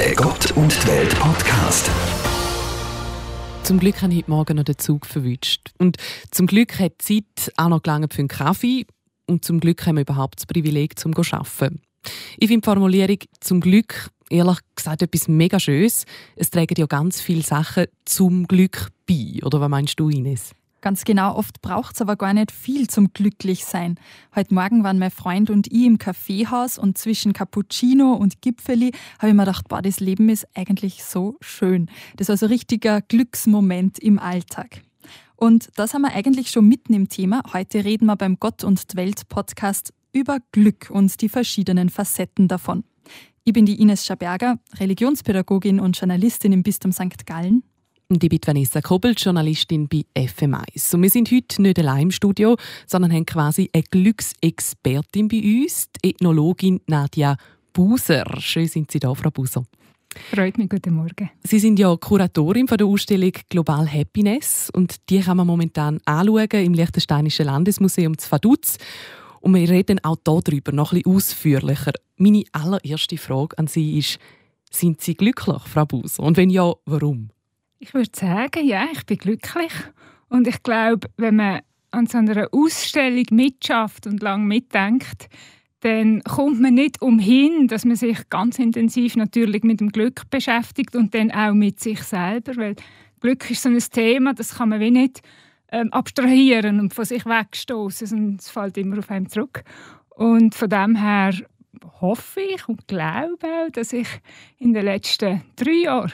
Der Gott und die Welt Podcast. Zum Glück habe ich heute Morgen noch den Zug verwünscht. Und zum Glück hat die Zeit auch noch gelangt für einen Kaffee. Und zum Glück haben wir überhaupt das Privileg, zum zu arbeiten. Ich finde die Formulierung «zum Glück» ehrlich gesagt etwas mega Schönes. Es tragen ja ganz viele Sachen zum Glück bei. Oder was meinst du, Ines? Ganz genau, oft braucht es aber gar nicht viel zum Glücklichsein. Heute Morgen waren mein Freund und ich im Kaffeehaus und zwischen Cappuccino und Gipfeli habe ich mir gedacht, boah, das Leben ist eigentlich so schön. Das war so ein richtiger Glücksmoment im Alltag. Und das haben wir eigentlich schon mitten im Thema. Heute reden wir beim Gott und Welt Podcast über Glück und die verschiedenen Facetten davon. Ich bin die Ines Schaberger, Religionspädagogin und Journalistin im Bistum St. Gallen. Und ich bin Vanessa Kobel, Journalistin bei FM1. Und wir sind heute nicht allein im Studio, sondern haben quasi eine Glücksexpertin bei uns, die Ethnologin Nadja Buser. Schön sind Sie da, Frau Buser. Freut mich, guten Morgen. Sie sind ja Kuratorin von der Ausstellung Global Happiness und die kann man momentan anschauen im Liechtensteinischen Landesmuseum zu Vaduz. Und wir reden auch darüber noch ein bisschen ausführlicher. Meine allererste Frage an Sie ist, sind Sie glücklich, Frau Buser? Und wenn ja, warum? Ich würde sagen, ja, ich bin glücklich. Und ich glaube, wenn man an so einer Ausstellung mitschafft und lang mitdenkt, dann kommt man nicht umhin, dass man sich ganz intensiv natürlich mit dem Glück beschäftigt und dann auch mit sich selber, weil Glück ist so ein Thema, das kann man wie nicht ähm, abstrahieren und von sich wegstoßen, es fällt immer auf einem zurück. Und von dem her hoffe ich und glaube auch, dass ich in den letzten drei Jahren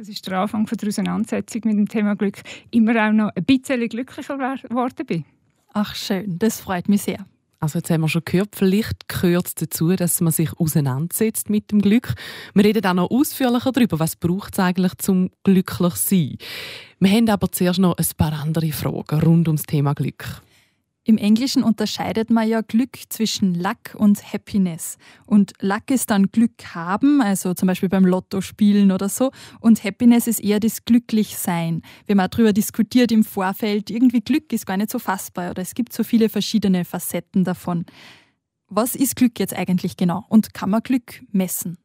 das ist der Anfang der Auseinandersetzung mit dem Thema Glück, immer auch noch ein bisschen glücklicher geworden bin. Ach schön, das freut mich sehr. Also jetzt haben wir schon gehört, vielleicht gehört es dazu, dass man sich auseinandersetzt mit dem Glück. Wir reden auch noch ausführlicher darüber, was braucht es eigentlich zum glücklich sein. Wir haben aber zuerst noch ein paar andere Fragen rund ums Thema Glück. Im Englischen unterscheidet man ja Glück zwischen Luck und Happiness. Und Luck ist dann Glück haben, also zum Beispiel beim Lotto spielen oder so. Und Happiness ist eher das Glücklichsein. Haben auch darüber diskutiert im Vorfeld, irgendwie Glück ist gar nicht so fassbar oder es gibt so viele verschiedene Facetten davon. Was ist Glück jetzt eigentlich genau und kann man Glück messen?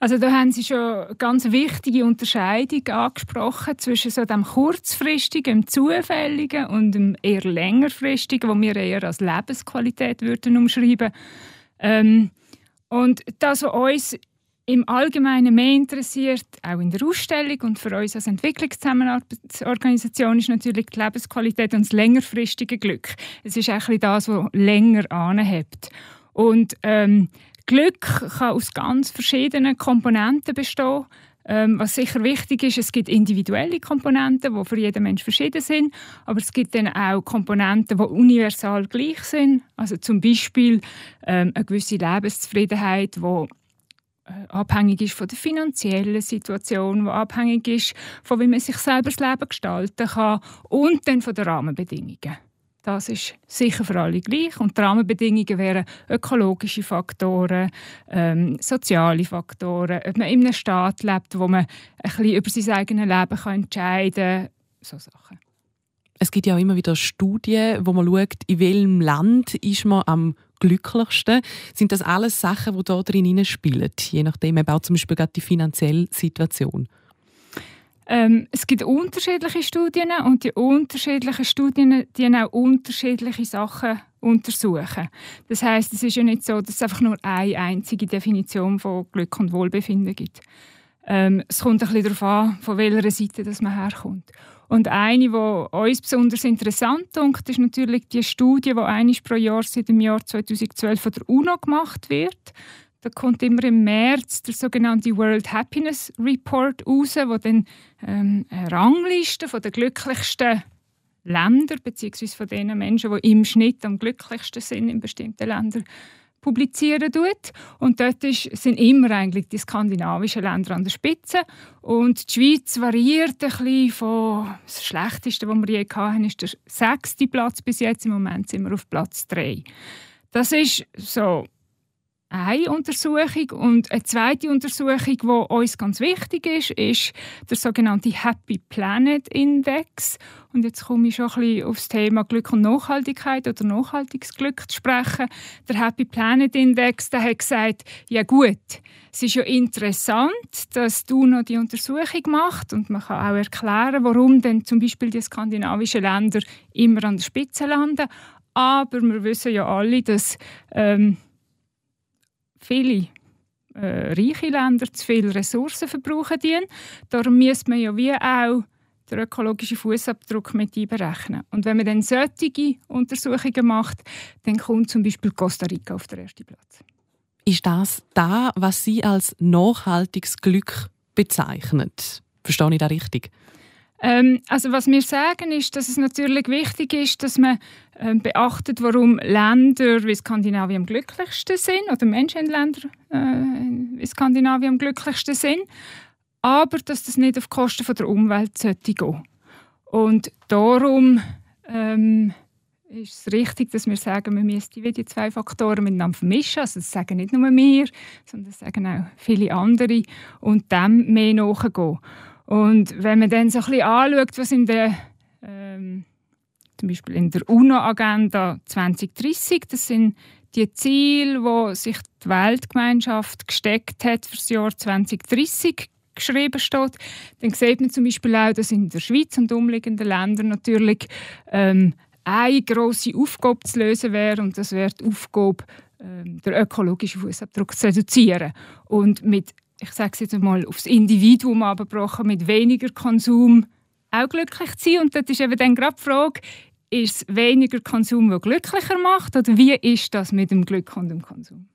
Also da haben Sie schon eine ganz wichtige Unterscheidung angesprochen zwischen so dem kurzfristigen, dem zufälligen und dem eher längerfristigen, wo wir eher als Lebensqualität würden umschreiben. Ähm, und das, was uns im Allgemeinen mehr interessiert, auch in der Ausstellung und für uns als Entwicklungszusammenarbeitsorganisation, ist natürlich die Lebensqualität und das längerfristige Glück. Es ist auch das, was länger anhebt. Und ähm, Glück kann aus ganz verschiedenen Komponenten bestehen. Ähm, was sicher wichtig ist, es gibt individuelle Komponenten, die für jeden Mensch verschieden sind, aber es gibt dann auch Komponenten, die universal gleich sind. Also zum Beispiel ähm, eine gewisse Lebenszufriedenheit, die äh, abhängig ist von der finanziellen Situation, die abhängig ist von wie man sich selber das Leben gestalten kann und dann von den Rahmenbedingungen. Das ist sicher für alle gleich. Und die Rahmenbedingungen wären ökologische Faktoren, ähm, soziale Faktoren, ob man in einem Staat lebt, wo man ein bisschen über sein eigenes Leben kann entscheiden kann, so. Es gibt ja auch immer wieder Studien, wo man schaut, in welchem Land ist man am glücklichsten. Sind das alles Sachen, die da drin spielen? Je nachdem eben auch zum Beispiel die finanzielle Situation. Ähm, es gibt unterschiedliche Studien und die unterschiedlichen Studien die auch unterschiedliche Sachen untersuchen. Das heißt, es ist ja nicht so, dass es einfach nur eine einzige Definition von Glück und Wohlbefinden gibt. Ähm, es kommt ein bisschen darauf an, von welcher Seite das man herkommt. Und eine, die uns besonders interessant ist, ist natürlich die Studie, die einiges pro Jahr seit dem Jahr 2012 von der UNO gemacht wird. Da kommt immer im März der sogenannte World Happiness Report raus, wo dann ähm, eine Rangliste von den glücklichsten Ländern bzw. von den Menschen, die im Schnitt am glücklichsten sind in bestimmten Ländern, publizieren tut. Und dort ist, sind immer eigentlich die skandinavischen Länder an der Spitze. Und die Schweiz variiert ein bisschen von das Schlechteste, was wir je hatten, ist der sechste Platz bis jetzt. Im Moment sind wir auf Platz drei. Das ist so eine Untersuchung. Und eine zweite Untersuchung, die uns ganz wichtig ist, ist der sogenannte Happy Planet Index. Und jetzt komme ich schon ein bisschen auf das Thema Glück und Nachhaltigkeit oder nachhaltiges Glück zu sprechen. Der Happy Planet Index, der hat gesagt, ja gut, es ist ja interessant, dass du noch die Untersuchung machst und man kann auch erklären, warum denn zum Beispiel die skandinavischen Länder immer an der Spitze landen. Aber wir wissen ja alle, dass ähm, viele äh, reiche Länder zu viele Ressourcen verbrauchen. Dienen. Darum müsste man ja wie auch den ökologischen Fußabdruck mit einberechnen. Und wenn man dann solche Untersuchungen macht, dann kommt zum Beispiel Costa Rica auf den ersten Platz. Ist das da, was Sie als nachhaltiges Glück bezeichnet? Verstehe ich das richtig? Ähm, also was wir sagen ist, dass es natürlich wichtig ist, dass man ähm, beachtet, warum Länder wie Skandinavien am glücklichsten sind oder Menschen in Ländern äh, wie Skandinavien am glücklichsten sind, aber dass das nicht auf Kosten von der Umwelt sollte gehen. Und darum ähm, ist es richtig, dass wir sagen, wir müssen die zwei Faktoren miteinander vermischen. Also das sagen nicht nur wir, sondern das sagen auch viele andere und dem mehr nachgehen. Und wenn man dann so ein bisschen anschaut, was in der, ähm, zum Beispiel in der UNO-Agenda 2030, das sind die Ziele, wo sich die Weltgemeinschaft gesteckt hat für das Jahr 2030 geschrieben steht, dann sieht man zum Beispiel auch, dass in der Schweiz und umliegenden Ländern natürlich ähm, eine grosse Aufgabe zu lösen wäre und das wäre die Aufgabe, ähm, den ökologischen Fußabdruck zu reduzieren. Und mit ich sage es jetzt einmal, aufs Individuum abgebrochen, mit weniger Konsum auch glücklich zu sein. Und das ist eben dann gerade die Frage, ist es weniger Konsum, der glücklicher macht, oder wie ist das mit dem Glück und dem Konsum?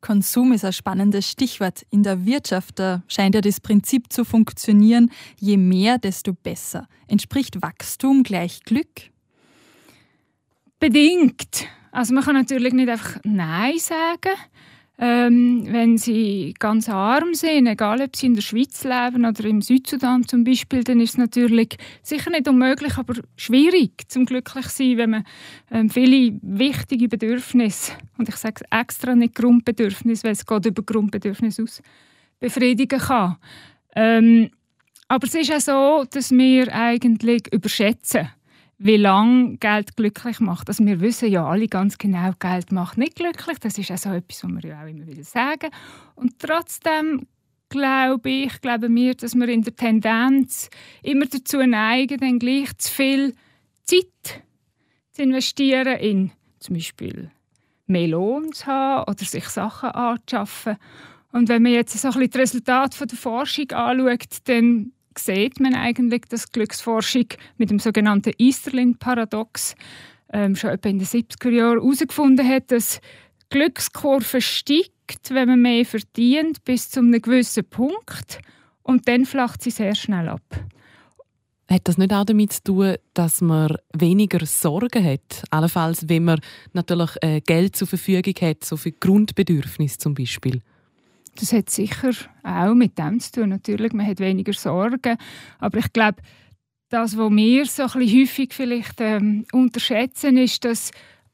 Konsum ist ein spannendes Stichwort. In der Wirtschaft da scheint ja das Prinzip zu funktionieren, je mehr, desto besser. Entspricht Wachstum gleich Glück? Bedingt. Also man kann natürlich nicht einfach Nein sagen. Ähm, wenn sie ganz arm sind, egal ob sie in der Schweiz leben oder im Südsudan zum Beispiel, dann ist es natürlich sicher nicht unmöglich, aber schwierig zum glücklich sein, wenn man ähm, viele wichtige Bedürfnisse und ich sage extra nicht Grundbedürfnisse, weil es geht über Grundbedürfnisse aus befriedigen kann. Ähm, aber es ist auch so, dass wir eigentlich überschätzen wie lange Geld glücklich macht. Also wir wissen ja alle ganz genau, Geld macht nicht glücklich. Das ist auch so etwas, was wir ja auch immer wieder sagen. Und trotzdem glaube ich, glauben wir, dass wir in der Tendenz immer dazu neigen, dann gleich zu viel Zeit zu investieren in zum Beispiel mehr Lohn zu haben oder sich Sachen anzuschaffen. Und wenn man jetzt so ein bisschen das Resultat der Forschung anschaut, dann sieht man eigentlich, dass Glücksforschung mit dem sogenannten Easterlin-Paradox ähm, schon etwa in den 70er Jahren herausgefunden hat, dass Glückskurve steigt, wenn man mehr verdient, bis zu einem gewissen Punkt und dann flacht sie sehr schnell ab. Hat das nicht auch damit zu tun, dass man weniger Sorgen hat? Allenfalls, wenn man natürlich äh, Geld zur Verfügung hat, so für Grundbedürfnisse zum Beispiel. Das hat sicher auch mit dem zu tun. Natürlich, man hat weniger Sorgen. Aber ich glaube, das, was wir so ein bisschen häufig vielleicht ähm, unterschätzen, ist, dass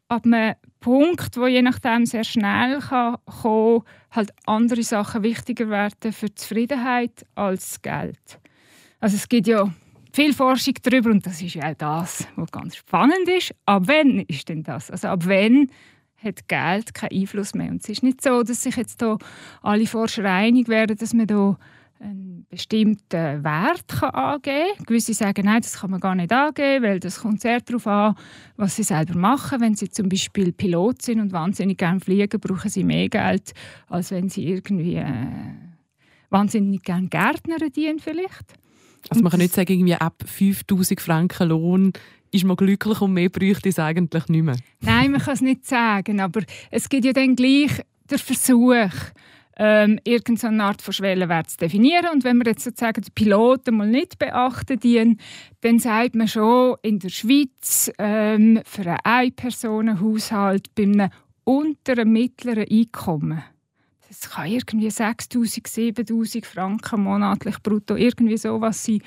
ab einem Punkt, wo je nachdem sehr schnell kann kommen, halt andere Sachen wichtiger werden für Zufriedenheit als Geld. Also es gibt ja viel Forschung darüber und das ist ja auch das, was ganz spannend ist. Ab wann ist denn das? Also ab wann hat Geld keinen Einfluss mehr. Und es ist nicht so, dass sich jetzt hier alle Forscher einig werden, dass man hier einen bestimmten Wert kann angeben kann. Gewisse sagen, nein, das kann man gar nicht angeben, weil das kommt sehr darauf an, was sie selber machen. Wenn sie zum Beispiel Pilot sind und wahnsinnig gerne fliegen, brauchen sie mehr Geld, als wenn sie irgendwie äh, wahnsinnig gerne Gärtner dienen vielleicht. Also man kann nicht sagen, irgendwie ab 5000 Franken Lohn ist man glücklich und mehr bräuchte es eigentlich nicht mehr. Nein, man kann es nicht sagen, aber es gibt ja dann gleich den Versuch, ähm, irgendeine Art von Schwellenwert zu definieren. Und wenn wir jetzt sozusagen die Piloten mal nicht beachten, dienen, dann sagt man schon, in der Schweiz ähm, für einen Ein-Personen-Haushalt bei einem unteren mittleren Einkommen das kann irgendwie 6'000, 7'000 Franken monatlich brutto, irgendwie sowas sein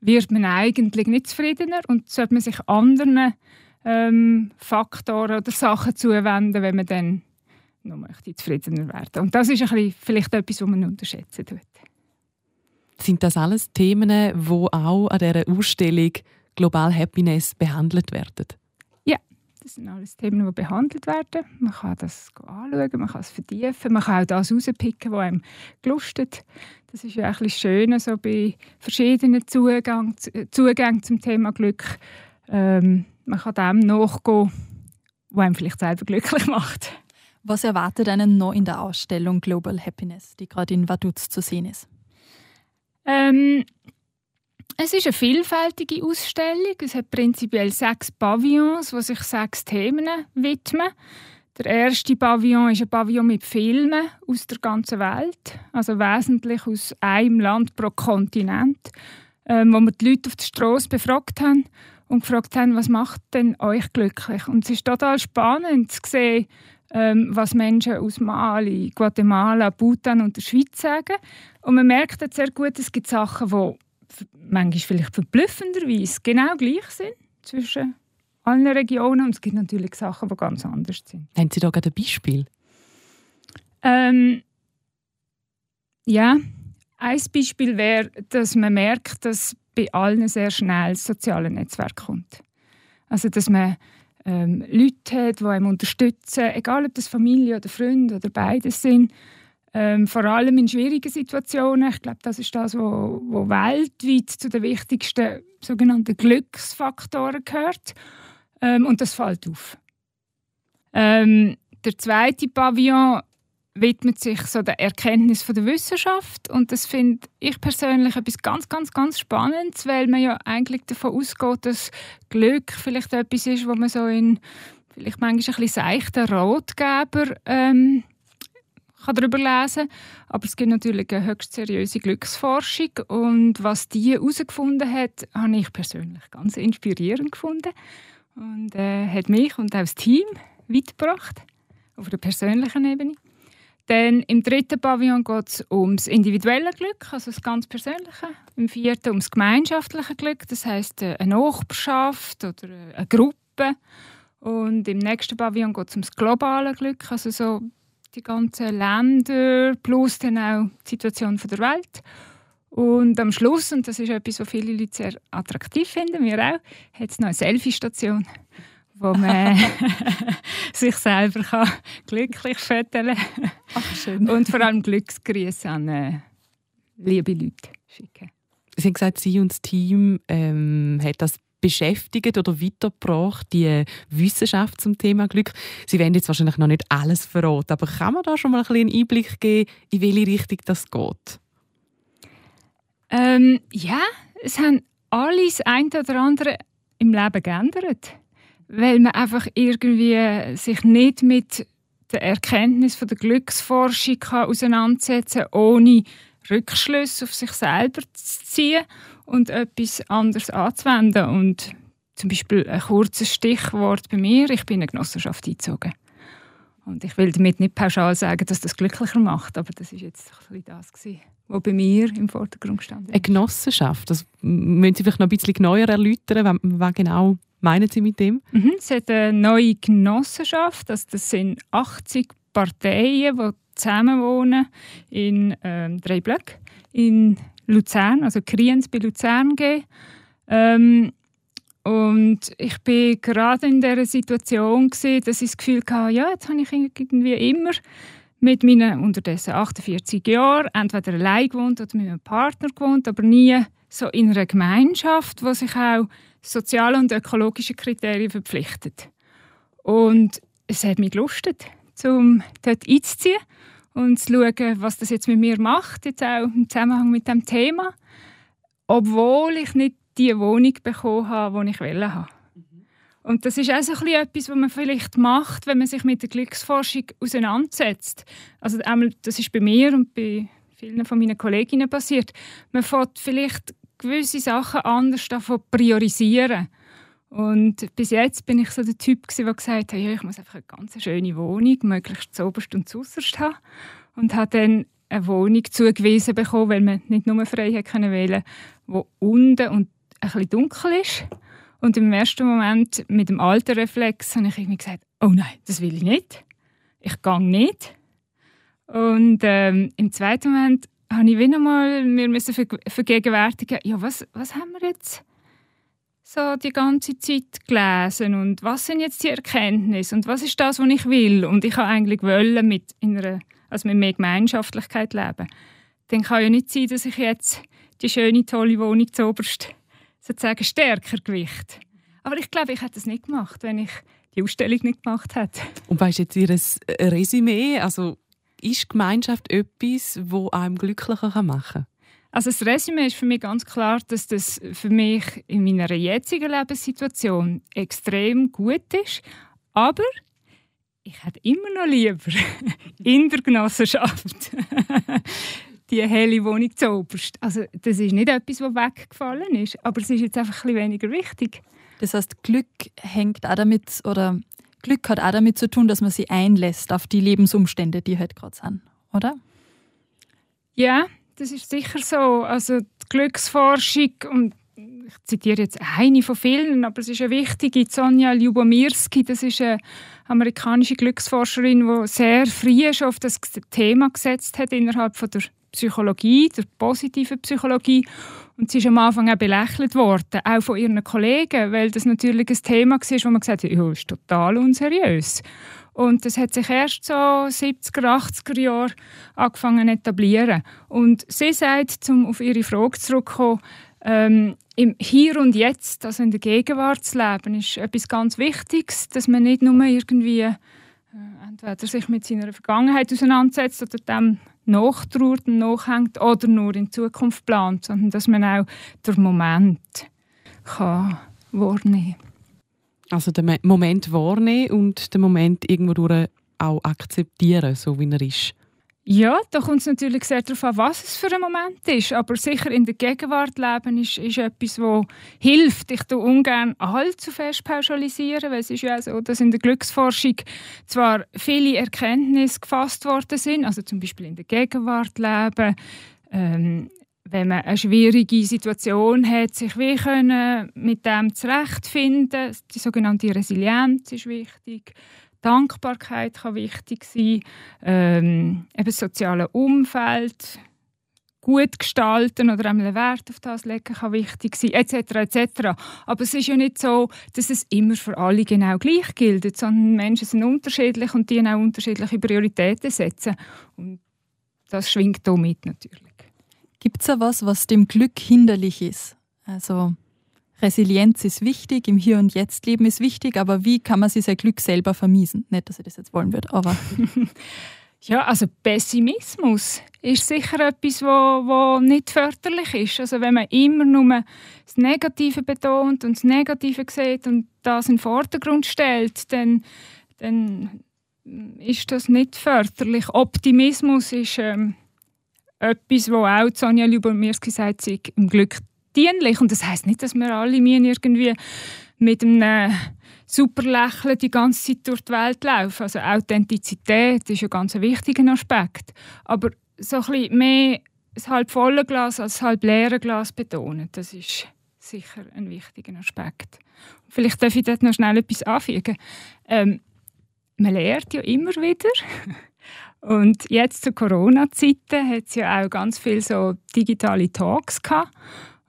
wird man eigentlich nicht zufriedener und sollte man sich anderen ähm, Faktoren oder Sachen zuwenden, wenn man dann noch möchte zufriedener werden. Und das ist ein bisschen, vielleicht etwas, was man unterschätzen tut. Sind das alles Themen, die auch an dieser Ausstellung Global Happiness behandelt werden? Das sind alles Themen, die behandelt werden. Man kann das anschauen, man kann es vertiefen, man kann auch das rauspicken, was einem gelustet. Das ist ja ein bisschen schön, so bei verschiedenen Zugang, Zugängen zum Thema Glück. Ähm, man kann dem nachgehen, was einem vielleicht selber glücklich macht. Was erwartet einen noch in der Ausstellung Global Happiness, die gerade in Vaduz zu sehen ist? Ähm, es ist eine vielfältige Ausstellung. Es hat prinzipiell sechs Pavillons, die sich sechs Themen widmen. Der erste Pavillon ist ein Pavillon mit Filmen aus der ganzen Welt, also wesentlich aus einem Land pro Kontinent, ähm, wo wir die Leute auf der Straße befragt haben und gefragt haben, was macht denn euch glücklich? Und es ist total spannend zu sehen, ähm, was Menschen aus Mali, Guatemala, Bhutan und der Schweiz sagen. Und man merkt sehr gut, es gibt Sachen, die manchmal vielleicht verblüffenderweise genau gleich sind zwischen allen Regionen. Und es gibt natürlich Sachen, die ganz anders sind. Haben Sie da gerade ein Beispiel? Ähm, ja, ein Beispiel wäre, dass man merkt, dass bei allen sehr schnell das soziale Netzwerk kommt. Also, dass man ähm, Leute hat, die einem unterstützen, egal ob das Familie oder Freunde oder beides sind. Ähm, vor allem in schwierigen Situationen. Ich glaube, das ist das, was weltweit zu den wichtigsten sogenannten Glücksfaktoren gehört. Ähm, und das fällt auf. Ähm, der zweite Pavillon widmet sich so der Erkenntnis von der Wissenschaft und das finde ich persönlich etwas ganz, ganz, ganz Spannendes, weil man ja eigentlich davon ausgeht, dass Glück vielleicht etwas ist, wo man so in vielleicht manchmal ein bisschen seichten Ratgeber ähm, kann darüber lesen aber es gibt natürlich eine höchst seriöse Glücksforschung und was die herausgefunden hat, habe ich persönlich ganz inspirierend gefunden und äh, hat mich und auch das Team weitergebracht auf der persönlichen Ebene. Dann im dritten Pavillon geht es ums individuelle Glück, also das ganz Persönliche. Im vierten ums gemeinschaftliche Glück, das heißt äh, eine Nachbarschaft oder äh, eine Gruppe. Und im nächsten Pavillon geht es ums globale Glück, also so die ganzen Länder plus dann auch die Situation der Welt. Und am Schluss, und das ist etwas, was viele Leute sehr attraktiv finden, wir auch, hat es noch eine Selfie-Station wo man sich selber kann glücklich fühlen kann. Und vor allem Glücksgrüße an äh, liebe Leute schicken. Sie haben gesagt, Sie und das Team ähm, hat das beschäftigt oder weitergebracht, die Wissenschaft zum Thema Glück. Sie werden jetzt wahrscheinlich noch nicht alles verraten, aber kann man da schon mal ein einen Einblick geben, in welche Richtung das geht? Ähm, ja, es haben alles ein oder andere im Leben geändert weil man einfach irgendwie sich nicht mit der Erkenntnis von der Glücksforschung auseinandersetzen kann, ohne Rückschlüsse auf sich selber zu ziehen und etwas anderes anzuwenden. Und zum Beispiel ein kurzes Stichwort bei mir, ich bin in eine Genossenschaft eingezogen. Und ich will damit nicht pauschal sagen, dass das glücklicher macht, aber das ist jetzt ein das gewesen, was bei mir im Vordergrund stand. Eine Genossenschaft, das müssen Sie vielleicht noch ein bisschen genauer erläutern, was genau meinen Sie mit dem? Mhm, es hat eine neue Genossenschaft, also das sind 80 Parteien, die zusammenwohnen in ähm, drei Blöcken in Luzern, also Kriens bei Luzern gehen. Ähm, und ich bin gerade in der Situation gewesen, dass ich das Gefühl hatte, ja, jetzt habe ich irgendwie immer mit meinen unterdessen 48 Jahren entweder allein gewohnt oder mit einem Partner gewohnt, aber nie so in einer Gemeinschaft, wo sich auch soziale und ökologische Kriterien verpflichtet. Und es hat mich gelustet, um dort einzuziehen und zu schauen, was das jetzt mit mir macht, jetzt auch im Zusammenhang mit dem Thema, obwohl ich nicht die Wohnung bekommen habe, die ich wollte. Und das ist auch so etwas, was man vielleicht macht, wenn man sich mit der Glücksforschung auseinandersetzt. Also das ist bei mir und bei vielen von meinen Kolleginnen passiert. Man fängt vielleicht gewisse Sachen anders davon priorisieren. Und bis jetzt bin ich so der Typ, der gesagt hat, ja, ich muss einfach eine ganz schöne Wohnung, möglichst zuoberst und zuerst haben. Und habe dann eine Wohnung zugewiesen bekommen, weil man nicht nur frei wählen konnte, die unten und ein bisschen dunkel ist. Und im ersten Moment mit dem alten Reflex habe ich irgendwie gesagt, oh nein, das will ich nicht. ich gehe nicht. Und ähm, im zweiten Moment habe ich wieder mal mir vergegenwärtigen, ja, was, was haben wir jetzt so die ganze Zeit gelesen und was sind jetzt die Erkenntnisse und was ist das, was ich will und ich habe eigentlich wollen mit einer, also mit mehr Gemeinschaftlichkeit leben. Dann kann ja nicht sein, dass ich jetzt die schöne tolle Wohnung zu oberst sozusagen stärker gewicht. Aber ich glaube, ich hätte es nicht gemacht, wenn ich die Ausstellung nicht gemacht hätte. Und was ist jetzt Ihr Resümee? Also ist Gemeinschaft etwas, wo einem glücklicher machen kann? Also das Resümee ist für mich ganz klar, dass das für mich in meiner jetzigen Lebenssituation extrem gut ist. Aber ich hätte immer noch lieber in der Genossenschaft die helle Wohnung zu oberst. Also das ist nicht etwas, was weggefallen ist, aber es ist jetzt einfach ein bisschen weniger wichtig. Das heißt, Glück hängt auch damit oder Glück hat auch damit zu tun, dass man sich einlässt auf die Lebensumstände, die halt gerade sind, oder? Ja, das ist sicher so. Also die Glücksforschung, und ich zitiere jetzt eine von vielen, aber es ist eine wichtige, Sonja Lyubomirsky, das ist eine amerikanische Glücksforscherin, die sehr früh schon auf das Thema gesetzt hat innerhalb von der Psychologie, der positiven Psychologie. Und sie ist am Anfang auch belächelt worden, auch von ihren Kollegen, weil das natürlich ein Thema war, wo man gesagt hat, ja, ist total unseriös. Und das hat sich erst so 70er, 80er Jahre angefangen zu etablieren. Und sie sagt, um auf ihre Frage zurückzukommen, ähm, im Hier und Jetzt, also in der Gegenwart zu leben, ist etwas ganz Wichtiges, dass man nicht nur irgendwie äh, entweder sich mit seiner Vergangenheit auseinandersetzt oder dem nachtrauert und nachhängt oder nur in Zukunft plant, sondern dass man auch den Moment kann wahrnehmen kann. Also den Moment wahrnehmen und den Moment irgendwo auch akzeptieren, so wie er ist. Ja, da kommt es natürlich sehr darauf an, was es für ein Moment ist. Aber sicher in der Gegenwart leben ist, ist etwas, das hilft. Ich tue ungern allzu fest pauschalisieren, weil es ist ja so, dass in der Glücksforschung zwar viele Erkenntnisse gefasst worden sind, also zum Beispiel in der Gegenwart leben, ähm, wenn man eine schwierige Situation hat, sich wie können mit dem zurechtfinden. Die sogenannte Resilienz ist wichtig. Dankbarkeit kann wichtig sein. Ähm, eben das soziale Umfeld gut gestalten oder einmal Wert auf das legen kann wichtig sein, etc. etc. Aber es ist ja nicht so, dass es immer für alle genau gleich gilt, sondern Menschen sind unterschiedlich und die auch unterschiedliche Prioritäten setzen. Und das schwingt damit natürlich. Gibt es da was, was dem Glück hinderlich ist? Also Resilienz ist wichtig, im Hier und Jetzt leben ist wichtig, aber wie kann man sich sein Glück selber vermiesen? Nicht, dass ich das jetzt wollen würde, aber... ja, also Pessimismus ist sicher etwas, wo, wo nicht förderlich ist. Also wenn man immer nur das Negative betont und das Negative sieht und das in den Vordergrund stellt, dann, dann ist das nicht förderlich. Optimismus ist... Ähm, etwas, wo auch Sonja Lyubomirsky sagt, sei im Glück dienlich. Und das heißt nicht, dass wir alle irgendwie mit einem super Lächeln die ganze Zeit durch die Welt laufen. Also Authentizität ist ein ganz wichtiger Aspekt. Aber so ein bisschen mehr das halb volle Glas als das halb leere Glas betonen, das ist sicher ein wichtiger Aspekt. Vielleicht darf ich dort noch schnell etwas anfügen. Ähm, man lernt ja immer wieder. Und jetzt zu Corona-Zeiten hat es ja auch ganz viele so digitale Talks gehabt.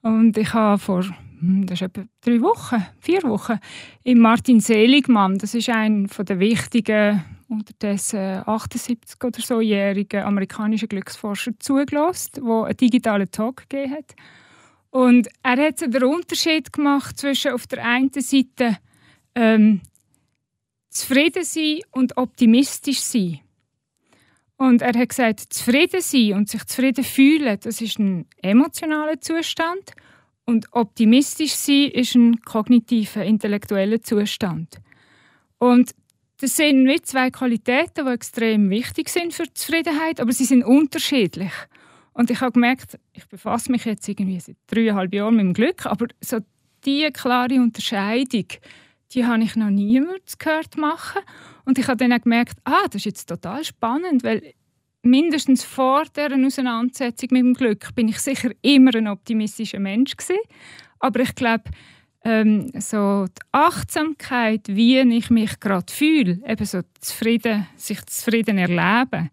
Und ich habe vor hm, das ist etwa drei Wochen, vier Wochen, im Martin Seligmann, das ist ein von der wichtigen, unterdessen 78 oder so jährigen amerikanischen Glücksforscher zugelassen, der einen digitalen Talk gegeben hat. Und er hat so den Unterschied gemacht zwischen auf der einen Seite ähm, zufrieden sein und optimistisch sein. Und er hat gesagt, zufrieden sein und sich zufrieden fühlen, das ist ein emotionaler Zustand. Und optimistisch sein ist ein kognitiver, intellektueller Zustand. Und das sind wie zwei Qualitäten, die extrem wichtig sind für die Zufriedenheit, aber sie sind unterschiedlich. Und ich habe gemerkt, ich befasse mich jetzt irgendwie seit dreieinhalb Jahren mit dem Glück, aber so diese klare Unterscheidung, die habe ich noch niemals gehört machen. Und ich habe dann auch gemerkt, ah, das ist jetzt total spannend, weil mindestens vor dieser Auseinandersetzung mit dem Glück bin ich sicher immer ein optimistischer Mensch gewesen. Aber ich glaube, ähm, so die Achtsamkeit, wie ich mich gerade fühle, eben so zufrieden, sich zufrieden erleben,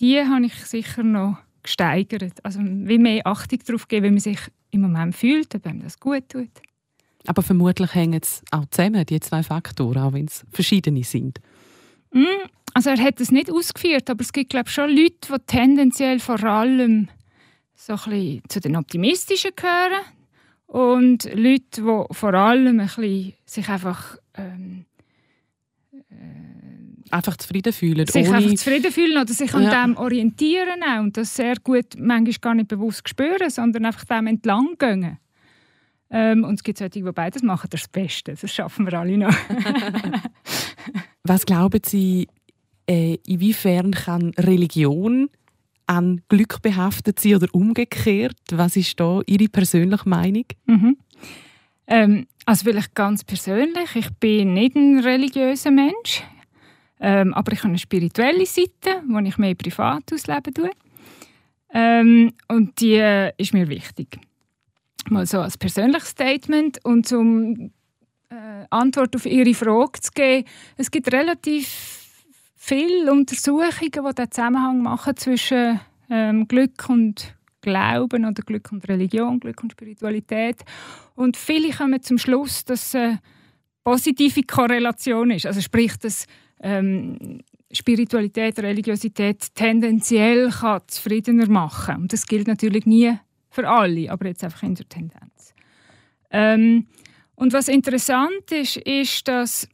die habe ich sicher noch gesteigert. Also wie mehr Achtung darauf geben, wie man sich im Moment fühlt, ob einem das gut tut. Aber vermutlich hängen es auch zusammen, die zwei Faktoren, auch wenn es verschiedene sind. Mm, also er hat es nicht ausgeführt, aber es gibt glaube ich, schon Leute, die tendenziell vor allem so ein bisschen zu den Optimistischen gehören und Leute, die vor allem ein bisschen sich einfach ähm, äh, einfach zufrieden fühlen. Sich ohne... einfach zufrieden fühlen oder sich an ja. dem orientieren auch und das sehr gut manchmal gar nicht bewusst spüren, sondern einfach dem entlang gehen. Ähm, und es gibt solche, die beides machen, das Beste. Das schaffen wir alle noch. Was glauben Sie, äh, inwiefern kann Religion an Glück behaftet sein oder umgekehrt? Was ist da Ihre persönliche Meinung? Mhm. Ähm, also vielleicht ganz persönlich, ich bin nicht ein religiöser Mensch, ähm, aber ich habe eine spirituelle Seite, die ich mehr privat ausleben tue. Ähm, und die äh, ist mir wichtig. Mal so als persönliches Statement und zum äh, Antwort auf Ihre Frage zu geben. Es gibt relativ viele Untersuchungen, die den Zusammenhang machen zwischen ähm, Glück und Glauben oder Glück und Religion, Glück und Spiritualität. Und viele kommen zum Schluss, dass es eine positive Korrelation ist. Also sprich, dass ähm, Spiritualität, Religiosität tendenziell kann zufriedener machen. Und das gilt natürlich nie für alle, aber jetzt einfach in der Tendenz. Ähm, und was interessant ist, ist, dass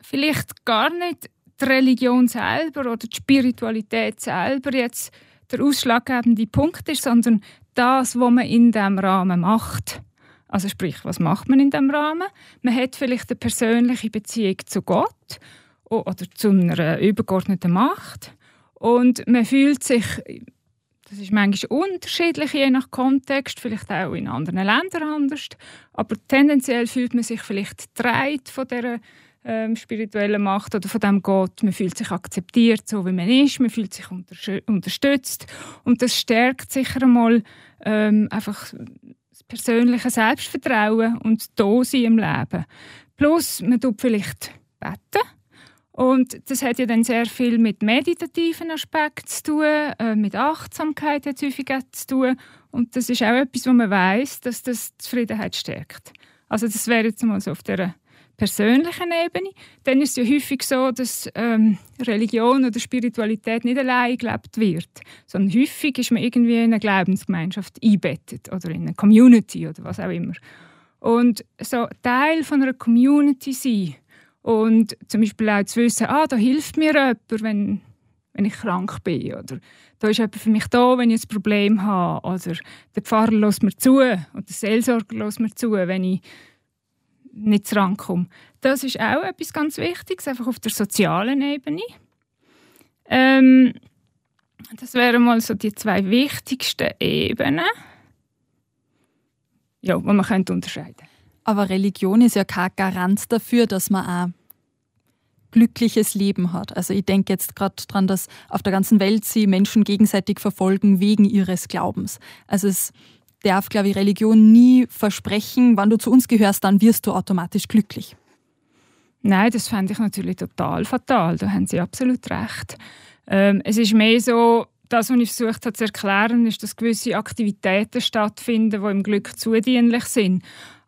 vielleicht gar nicht die Religion selber oder die Spiritualität selber jetzt der ausschlaggebende Punkt ist, sondern das, was man in diesem Rahmen macht. Also sprich, was macht man in diesem Rahmen? Man hat vielleicht eine persönliche Beziehung zu Gott oder zu einer übergeordneten Macht und man fühlt sich das ist manchmal unterschiedlich, je nach Kontext, vielleicht auch in anderen Ländern anders. Aber tendenziell fühlt man sich vielleicht getragen von dieser ähm, spirituellen Macht oder von dem Gott. Man fühlt sich akzeptiert, so wie man ist. Man fühlt sich unterstützt. Und das stärkt sicher einmal ähm, einfach das persönliche Selbstvertrauen und das Dasein im Leben. Plus, man tut vielleicht beten und das hat ja dann sehr viel mit meditativen Aspekten zu tun, äh, mit Achtsamkeit hat häufig zu tun. Und das ist auch etwas, wo man weiß, dass das Zufriedenheit stärkt. Also das wäre jetzt mal so auf der persönlichen Ebene. Dann ist es ja häufig so, dass ähm, Religion oder Spiritualität nicht allein gelebt wird, sondern häufig ist man irgendwie in eine Glaubensgemeinschaft einbettet oder in eine Community oder was auch immer. Und so Teil von einer Community sein und zum Beispiel auch zu wissen, ah, da hilft mir jemand, wenn, wenn ich krank bin. Oder da ist jemand für mich da, wenn ich ein Problem habe. Oder der Pfarrer lässt mir zu oder der Seelsorger lässt mir zu, wenn ich nicht rankomme. Das ist auch etwas ganz Wichtiges, einfach auf der sozialen Ebene. Ähm, das wären mal so die zwei wichtigsten Ebenen, ja, die man unterscheiden könnte. Aber Religion ist ja kein Garant dafür, dass man ein glückliches Leben hat. Also ich denke jetzt gerade daran, dass auf der ganzen Welt sie Menschen gegenseitig verfolgen wegen ihres Glaubens. Also es darf, glaube ich, Religion nie versprechen, wann du zu uns gehörst, dann wirst du automatisch glücklich. Nein, das fände ich natürlich total fatal. Da haben Sie absolut recht. Ähm, es ist mehr so, das, was ich versucht habe zu erklären, ist, dass gewisse Aktivitäten stattfinden, die im Glück zudienlich sind.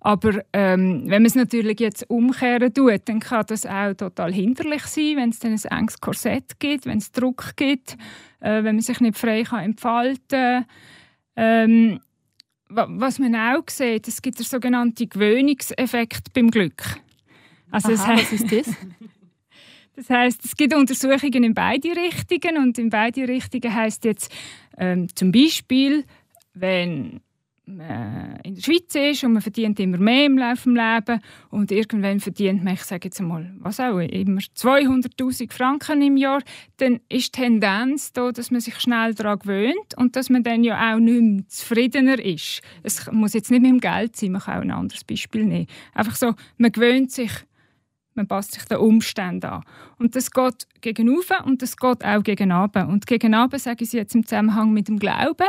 Aber ähm, wenn man es natürlich jetzt umkehren tut, dann kann das auch total hinderlich sein, wenn es dann ein enges Korsett gibt, wenn es Druck gibt, äh, wenn man sich nicht frei kann entfalten kann. Ähm, was man auch sieht, es gibt den sogenannten Gewöhnungseffekt beim Glück. Also Aha, das heißt, was ist das? Das heißt, es gibt Untersuchungen in beide Richtungen und in beide Richtungen heißt jetzt ähm, zum Beispiel, wenn man in der Schweiz ist und man verdient immer mehr im Laufe des Lebens und irgendwann verdient man, ich sage jetzt mal, was auch immer, 200'000 Franken im Jahr, dann ist die Tendenz da, dass man sich schnell daran gewöhnt und dass man dann ja auch nicht mehr zufriedener ist. Es muss jetzt nicht mit dem Geld sein, man kann auch ein anderes Beispiel nehmen. Einfach so, man gewöhnt sich man passt sich den Umständen an. Und das geht gegen und das geht auch gegen Und gegen sage ich jetzt im Zusammenhang mit dem Glauben.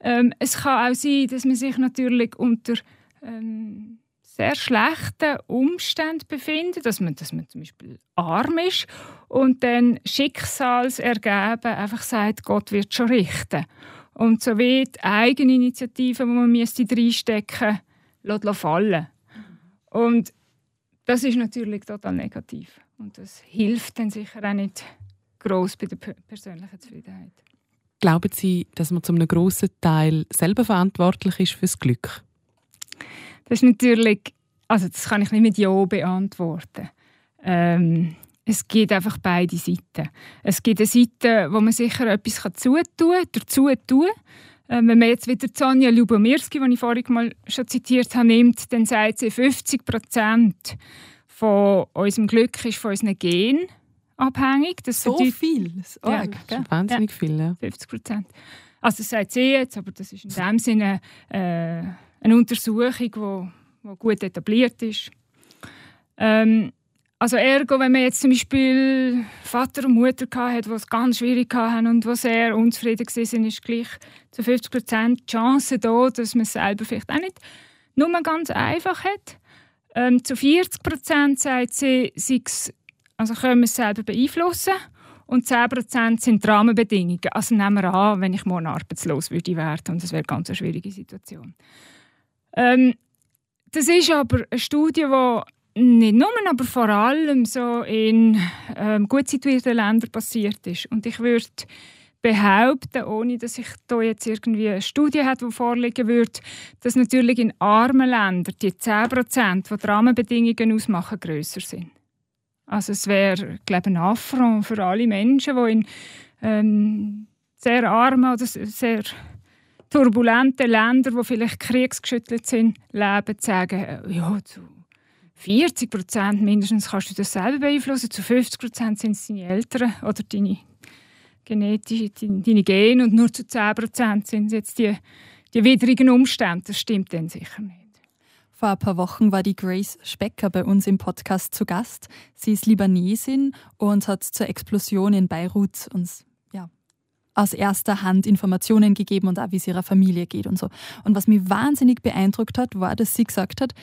Ähm, es kann auch sein, dass man sich natürlich unter ähm, sehr schlechten Umständen befinden, dass man, dass man zum Beispiel arm ist und dann Schicksalsergeben einfach sagt, Gott wird schon richten. Und so wie die Eigeninitiative, die man müsste reinstecken müsste, fallen. Und das ist natürlich total negativ. Und das hilft dann sicher auch nicht gross bei der persönlichen Zufriedenheit. Glauben Sie, dass man zu einem grossen Teil selber verantwortlich ist fürs Glück? Das ist natürlich, also das kann ich nicht mit Ja beantworten. Ähm, es gibt einfach beide Seiten. Es gibt eine Seite, wo man sicher etwas zutun kann, dazu tun ähm, wenn man jetzt wieder Sonja Lubomirski, die ich vorhin mal schon zitiert habe, nimmt, dann sagt sie, 50 Prozent von unserem Glück ist von unseren Genen abhängig. Das so viel? Das ist, ja, das ist wahnsinnig ja. viel. Ja. 50 Prozent. Also das sagt sie jetzt, aber das ist in dem Sinne äh, eine Untersuchung, die gut etabliert ist. Ähm, also ergo, wenn man jetzt zum Beispiel Vater und Mutter hatte, die es ganz schwierig hatten und die sehr unzufrieden waren, ist gleich zu 50 Prozent die Chance da, dass man es selber vielleicht auch nicht nur ganz einfach hat. Ähm, zu 40 Prozent sagt sie, sie also können wir es selber beeinflussen. Und 10 Prozent sind die Rahmenbedingungen. Also nehmen wir an, wenn ich morgen arbeitslos würde werden und das wäre eine ganz schwierige Situation. Ähm, das ist aber eine Studie, die nicht nur, aber vor allem so in ähm, gut situierten Ländern passiert ist. Und ich würde behaupten, ohne dass ich da jetzt irgendwie eine Studie habe, die vorliegen würde, dass natürlich in armen Ländern die 10%, die die Rahmenbedingungen ausmachen, grösser sind. Also es wäre, glaube ich, ein Affront für alle Menschen, die in ähm, sehr armen oder sehr turbulenten Ländern, die vielleicht kriegsgeschüttelt sind, leben, zu sagen, ja, zu 40 Prozent mindestens kannst du das selber beeinflussen, zu 50 Prozent sind es deine Eltern oder deine genetische, deine Gene und nur zu 10 Prozent sind es jetzt die, die widrigen Umstände. Das stimmt dann sicher nicht. Vor ein paar Wochen war die Grace Specker bei uns im Podcast zu Gast. Sie ist Libanesin und hat zur Explosion in Beirut uns ja, aus erster Hand Informationen gegeben und auch wie es ihrer Familie geht und so. Und was mich wahnsinnig beeindruckt hat, war, dass sie gesagt hat,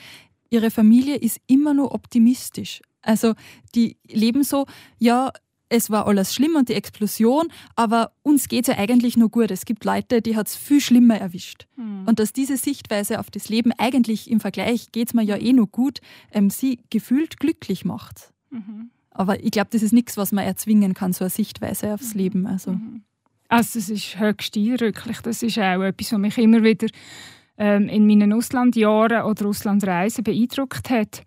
ihre Familie ist immer nur optimistisch. Also die leben so, ja, es war alles schlimm und die Explosion, aber uns geht es ja eigentlich nur gut. Es gibt Leute, die hat es viel schlimmer erwischt. Mhm. Und dass diese Sichtweise auf das Leben eigentlich im Vergleich geht es mir ja eh nur gut, ähm, sie gefühlt glücklich macht. Mhm. Aber ich glaube, das ist nichts, was man erzwingen kann, so eine Sichtweise aufs mhm. Leben. Also. Mhm. also das ist höchst eindrücklich. Das ist auch etwas, was mich immer wieder ähm, in meinen Auslandjahren oder Auslandreisen beeindruckt hat.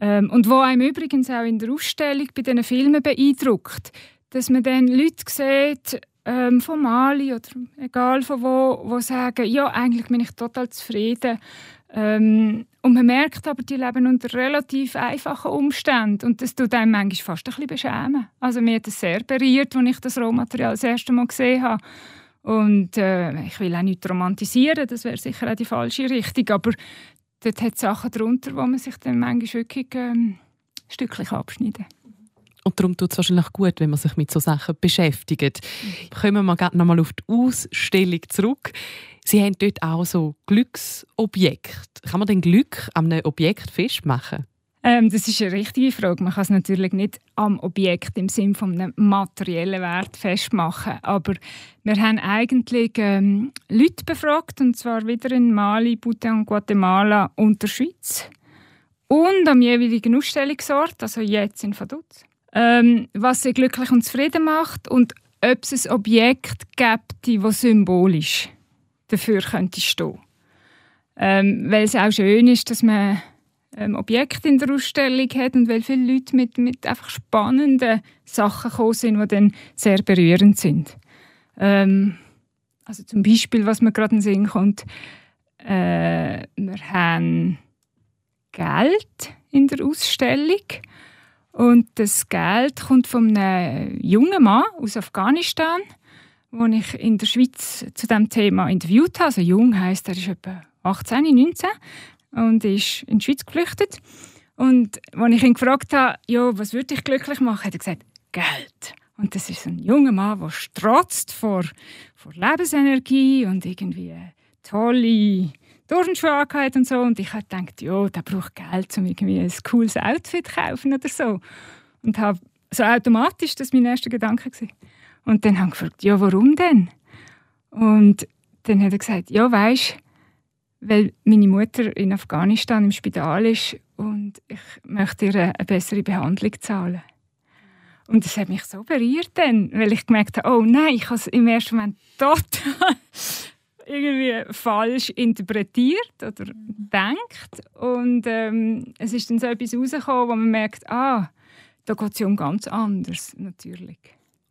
Ähm, und wo einem übrigens auch in der Ausstellung bei diesen Filmen beeindruckt, dass man dann Leute sieht, ähm, von Mali oder egal von wo, wo sagen, ja, eigentlich bin ich total zufrieden. Ähm, und man merkt aber, die leben unter relativ einfachen Umständen und das tut einem manchmal fast ein bisschen beschämen. Also mir hat es sehr berührt, als ich das Rohmaterial das erste Mal gesehen habe. Und äh, ich will auch nicht romantisieren, das wäre sicher auch die falsche Richtung, aber dort hat es Sachen darunter, wo man sich dann manchmal wirklich ähm, stücklich abschneiden und darum tut es wahrscheinlich gut, wenn man sich mit so Sachen beschäftigt. Kommen wir noch mal auf die Ausstellung zurück. Sie haben dort auch so Glücksobjekte. Kann man denn Glück an einem Objekt festmachen? Ähm, das ist eine richtige Frage. Man kann es natürlich nicht am Objekt im Sinne von einem materiellen Wert festmachen. Aber wir haben eigentlich ähm, Leute befragt, und zwar wieder in Mali, Bhutan, Guatemala und der Schweiz. Und am jeweiligen Ausstellungsort, also jetzt in Vaduz. Ähm, was sie glücklich und zufrieden macht und ob es ein Objekt gibt, das symbolisch dafür könnte stehen. Ähm, weil es auch schön ist, dass man ähm, Objekte in der Ausstellung hat und weil viele Leute mit, mit einfach spannenden Sachen gekommen sind, die dann sehr berührend sind. Ähm, also zum Beispiel, was mir gerade in den Sinn kommt, äh, wir haben Geld in der Ausstellung und das Geld kommt von einem jungen Mann aus Afghanistan, den ich in der Schweiz zu diesem Thema interviewt habe. Also jung heißt er ist etwa 18, 19 und ist in die Schweiz geflüchtet. Und als ich ihn gefragt habe, ja, was würde dich glücklich machen, hat er gesagt, Geld. Und das ist ein junger Mann, der strotzt vor, vor Lebensenergie und irgendwie tolle, Turnschuhe und so. Und ich habe gedacht, ja, der braucht Geld, um irgendwie ein cooles Outfit zu kaufen oder so. Und habe so automatisch, das war mein erster Gedanke. Gewesen. Und dann habe ich gefragt, ja, warum denn? Und dann hat er gesagt, ja, weisst weil meine Mutter in Afghanistan im Spital ist und ich möchte ihr eine bessere Behandlung zahlen. Und das hat mich so berührt dann, weil ich gemerkt habe, oh nein, ich habe es im ersten Moment total irgendwie falsch interpretiert oder gedacht. Und ähm, es ist dann so etwas rausgekommen, wo man merkt, ah, da geht es ja um ganz anders, natürlich.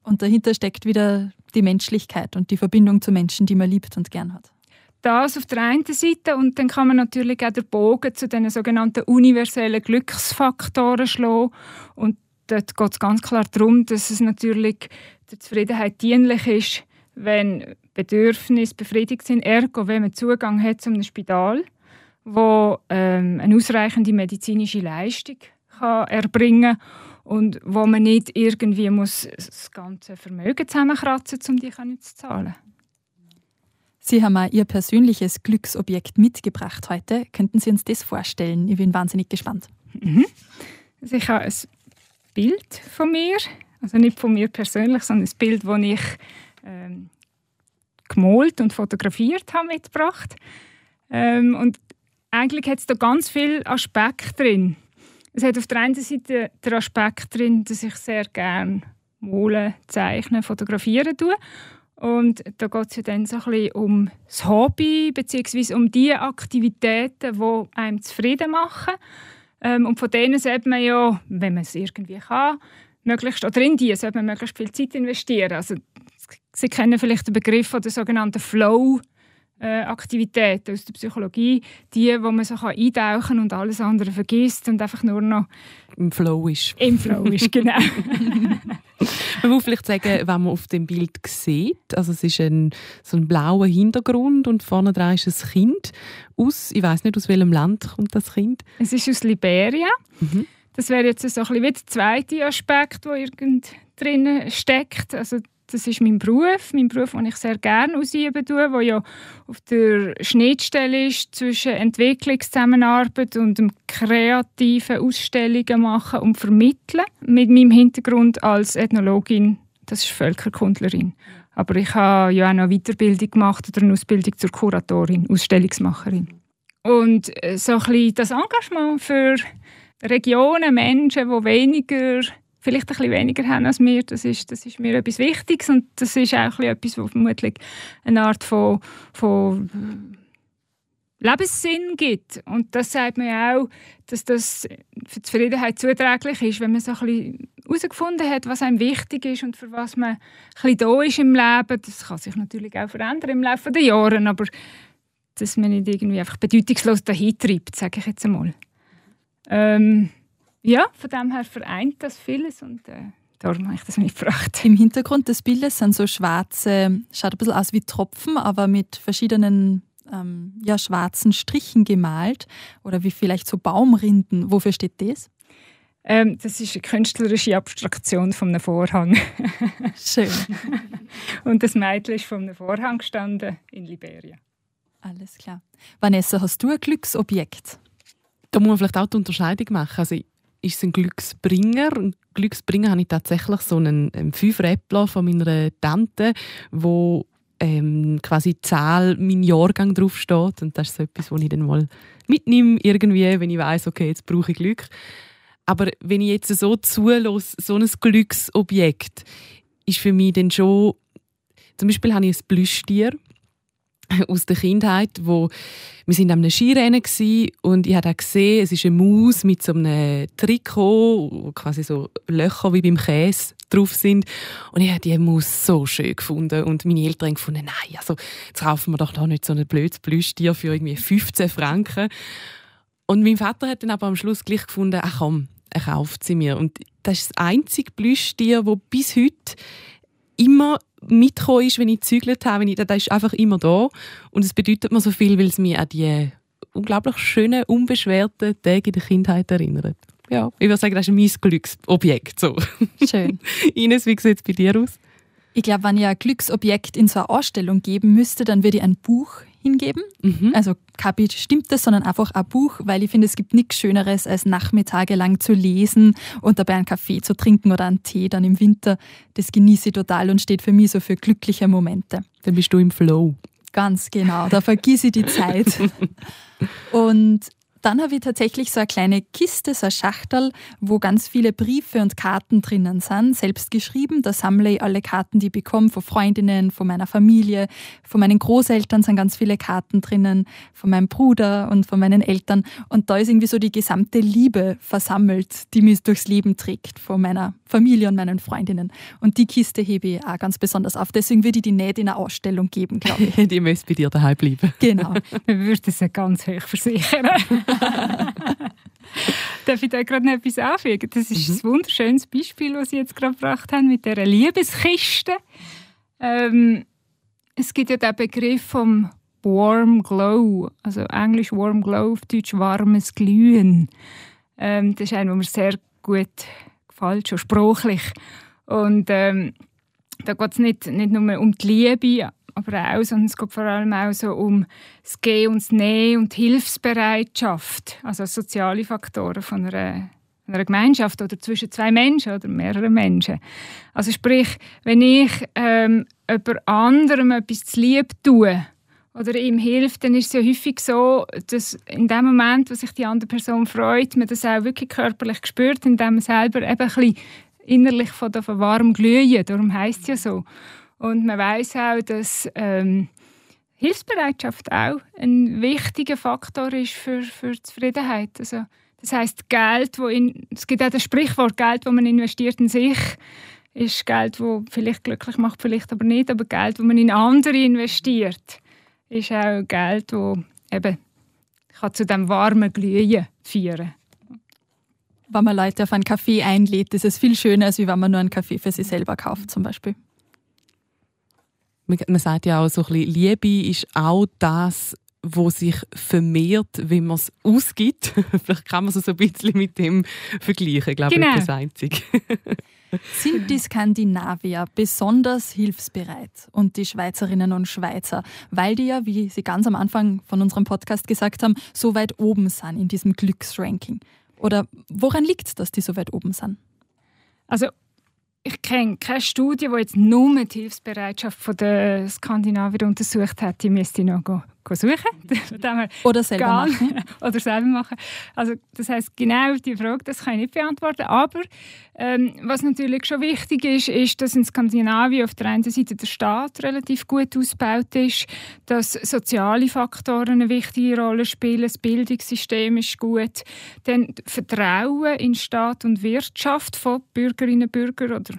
Und dahinter steckt wieder die Menschlichkeit und die Verbindung zu Menschen, die man liebt und gern hat. Das auf der einen Seite und dann kann man natürlich auch den Bogen zu den sogenannten universellen Glücksfaktoren schlagen und dort geht es ganz klar darum, dass es natürlich der Zufriedenheit dienlich ist, wenn Bedürfnisse befriedigt sind, ergo wenn man Zugang hat zu einem Spital, wo ähm, eine ausreichende medizinische Leistung kann erbringen und wo man nicht irgendwie muss das ganze Vermögen zusammenkratzen muss, um die zu zahlen. Sie haben auch Ihr persönliches Glücksobjekt mitgebracht heute. Könnten Sie uns das vorstellen? Ich bin wahnsinnig gespannt. Mhm. Also ich habe ein Bild von mir, also nicht von mir persönlich, sondern ein Bild, das ich ähm, gemalt und fotografiert habe mitgebracht. Ähm, und eigentlich hat es da ganz viele Aspekte drin. Es hat auf der einen Seite den Aspekt drin, dass ich sehr gerne malen, zeichnen, fotografieren tue. Und da geht es ja dann so ein bisschen um das Hobby, beziehungsweise um die Aktivitäten, die einem zufrieden machen. Ähm, und von denen sollte man ja, wenn man es irgendwie kann, möglichst, oder in die sollte man möglichst viel Zeit investieren. Also, Sie kennen vielleicht den Begriff der sogenannten Flow- Aktivitäten aus der Psychologie, die, wo man so eintauchen kann und alles andere vergisst und einfach nur noch im Flow ist. Im Flow ist, genau. man muss vielleicht sagen, wenn man auf dem Bild sieht, also es ist ein, so ein blauer Hintergrund und vorne dran ist ein Kind aus, ich weiß nicht, aus welchem Land kommt das Kind? Es ist aus Liberia. Mhm. Das wäre jetzt so ein bisschen wie der zweite Aspekt, der irgend drin steckt. Also das ist mein Beruf, mein Beruf, den ich sehr gerne ausüben tue, der ja auf der Schnittstelle ist zwischen Entwicklungszusammenarbeit und dem kreativen Ausstellungen machen und vermitteln. Mit meinem Hintergrund als Ethnologin, das ist Völkerkundlerin. Aber ich habe ja auch noch Weiterbildung gemacht oder eine Ausbildung zur Kuratorin, Ausstellungsmacherin. Und äh, so ein bisschen das Engagement für Regionen, Menschen, die weniger vielleicht ein bisschen weniger haben als wir, das ist, das ist mir etwas Wichtiges und das ist auch etwas, was vermutlich eine Art von, von Lebenssinn gibt. Und das sagt man auch, dass das für die Zufriedenheit zuträglich ist, wenn man so ein bisschen herausgefunden hat, was einem wichtig ist und für was man ein bisschen da ist im Leben. Das kann sich natürlich auch verändern im Laufe der Jahre, aber dass man nicht irgendwie einfach bedeutungslos dahin treibt, sage ich jetzt einmal. Ähm, ja, von dem her vereint das vieles und äh, darum habe ich das mitgebracht. Im Hintergrund des Bildes sind so schwarze, schaut ein bisschen aus wie Tropfen, aber mit verschiedenen ähm, ja, schwarzen Strichen gemalt oder wie vielleicht so Baumrinden. Wofür steht das? Ähm, das ist eine künstlerische Abstraktion von einem Vorhang. Schön. Und das Mädchen ist von einem Vorhang gestanden in Liberia. Alles klar. Vanessa, hast du ein Glücksobjekt? Da muss man vielleicht auch die Unterscheidung machen. Also ist es ein Glücksbringer. Ein Glücksbringer habe ich tatsächlich so einen, einen Fünf-Räppler von meiner Tante, wo ähm, quasi die Zahl, mein Jahrgang draufsteht. Und das ist so etwas, was ich dann mal mitnehme, irgendwie, wenn ich weiß, okay, jetzt brauche ich Glück. Aber wenn ich jetzt so zulasse, so ein Glücksobjekt, ist für mich dann schon, zum Beispiel habe ich ein Plüschtier aus der Kindheit, wo wir sind am Skirennen und ich habe gesehen, es ist eine Maus mit so einem Trikot, wo quasi so Löcher wie beim Käse drauf sind und ich habe die Maus so schön gefunden und meine Eltern haben gefunden, nein, also jetzt kaufen wir doch noch nicht so ein blödes Plüschtier für irgendwie 15 Franken. Und mein Vater hat dann aber am Schluss gleich gefunden, ach komm, er kauft sie mir. Und das ist das einzige Plüschtier, das bis heute immer mitgekommen ist, wenn ich gezügelt habe. Wenn ich, das ist einfach immer da. Und es bedeutet mir so viel, weil es mich an die unglaublich schönen, unbeschwerten Tage in der Kindheit erinnert. Ja, ich würde sagen, das ist mein Glücksobjekt. So. Schön. Ines, wie sieht es bei dir aus? Ich glaube, wenn ich ein Glücksobjekt in so eine Ausstellung geben müsste, dann würde ich ein Buch hingeben. Mhm. Also kein bestimmtes, sondern einfach ein Buch, weil ich finde, es gibt nichts Schöneres, als nachmittagelang zu lesen und dabei einen Kaffee zu trinken oder einen Tee dann im Winter. Das genieße ich total und steht für mich so für glückliche Momente. Dann bist du im Flow. Ganz genau, da vergieße ich die Zeit. und dann habe ich tatsächlich so eine kleine Kiste, so eine Schachtel, wo ganz viele Briefe und Karten drinnen sind, selbst geschrieben. Da sammle ich alle Karten, die ich bekomme, von Freundinnen, von meiner Familie, von meinen Großeltern sind ganz viele Karten drinnen, von meinem Bruder und von meinen Eltern. Und da ist irgendwie so die gesamte Liebe versammelt, die mich durchs Leben trägt, von meiner Familie und meinen Freundinnen. Und die Kiste hebe ich auch ganz besonders auf. Deswegen würde ich die nicht in eine Ausstellung geben, glaube ich. die müsste bei dir daheim bleiben. Genau. Wir würden es ja ganz hoch versichern. Darf ich da gerade noch etwas anfügen? Das ist mhm. ein wunderschönes Beispiel, das Sie jetzt gerade gebracht haben mit dieser Liebeskiste. Ähm, es gibt ja den Begriff vom Warm Glow, also Englisch Warm Glow, auf Deutsch warmes Glühen. Ähm, das ist ein, der mir sehr gut gefällt, schon sprachlich. Und ähm, da geht es nicht, nicht nur um die Liebe, aber auch, sondern es geht vor allem auch so um das Gehen und das Nehmen und Hilfsbereitschaft, also soziale Faktoren von einer, einer Gemeinschaft oder zwischen zwei Menschen oder mehreren Menschen. Also sprich, wenn ich ähm, jemand anderem etwas zu lieb tue, oder ihm hilft, dann ist es ja häufig so, dass in dem Moment, wo sich die andere Person freut, man das auch wirklich körperlich spürt, indem man selber eben ein bisschen innerlich von der warm glühen. Darum heißt es ja so. Und man weiß auch, dass ähm, Hilfsbereitschaft auch ein wichtiger Faktor ist für, für Zufriedenheit. Also, das heißt Geld, wo in, es gibt auch das Sprichwort, Geld, wo man investiert in sich, ist Geld, wo vielleicht glücklich macht, vielleicht aber nicht, aber Geld, wo man in andere investiert, ist auch Geld, wo eben kann zu dem warmen Glühen führen wenn man Leute auf einen Kaffee einlädt, ist es viel schöner, als wenn man nur einen Kaffee für sich selber kauft, zum Beispiel man sagt ja auch so ein bisschen, Liebe ist auch das, wo sich vermehrt, wenn man es ausgibt. Vielleicht kann man es so ein bisschen mit dem vergleichen, glaube genau. ich, das Einzige. Sind die Skandinavier besonders hilfsbereit und die Schweizerinnen und Schweizer, weil die ja, wie Sie ganz am Anfang von unserem Podcast gesagt haben, so weit oben sind in diesem Glücksranking? Oder woran liegt es, dass die so weit oben sind? Also ich kenne keine Studie, die jetzt nur die Hilfsbereitschaft der Skandinavier untersucht hat. Die müsste ich noch suchen. oder selber machen. oder selber machen. Also das heißt genau die Frage, das kann ich nicht beantworten. Aber ähm, was natürlich schon wichtig ist, ist, dass in Skandinavien auf der einen Seite der Staat relativ gut ausgebaut ist, dass soziale Faktoren eine wichtige Rolle spielen, das Bildungssystem ist gut, dann Vertrauen in Staat und Wirtschaft von Bürgerinnen und Bürgern oder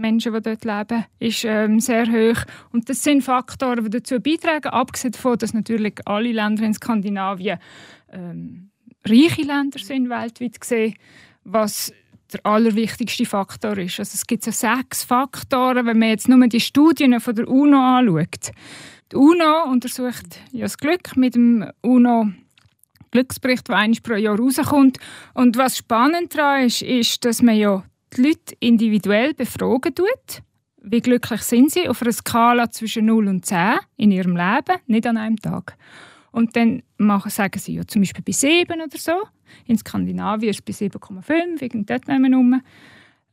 Menschen, die dort leben, ist ähm, sehr hoch. Und das sind Faktoren, die dazu beitragen, abgesehen davon, dass natürlich alle Länder in Skandinavien ähm, reiche Länder sind, weltweit gesehen, was der allerwichtigste Faktor ist. Also es gibt so sechs Faktoren, wenn man jetzt nur die Studien von der UNO anschaut. Die UNO untersucht ja das Glück mit dem UNO Glücksbericht, der einmal pro Jahr rauskommt. Und was spannend daran ist, ist, dass man ja die Leute individuell befragen tut. Wie glücklich sind sie auf einer Skala zwischen 0 und 10 in ihrem Leben, nicht an einem Tag. Und dann machen, sagen sie ja zum Beispiel bei 7 oder so. In Skandinavien ist es bei 7,5, irgend dort nehmen um.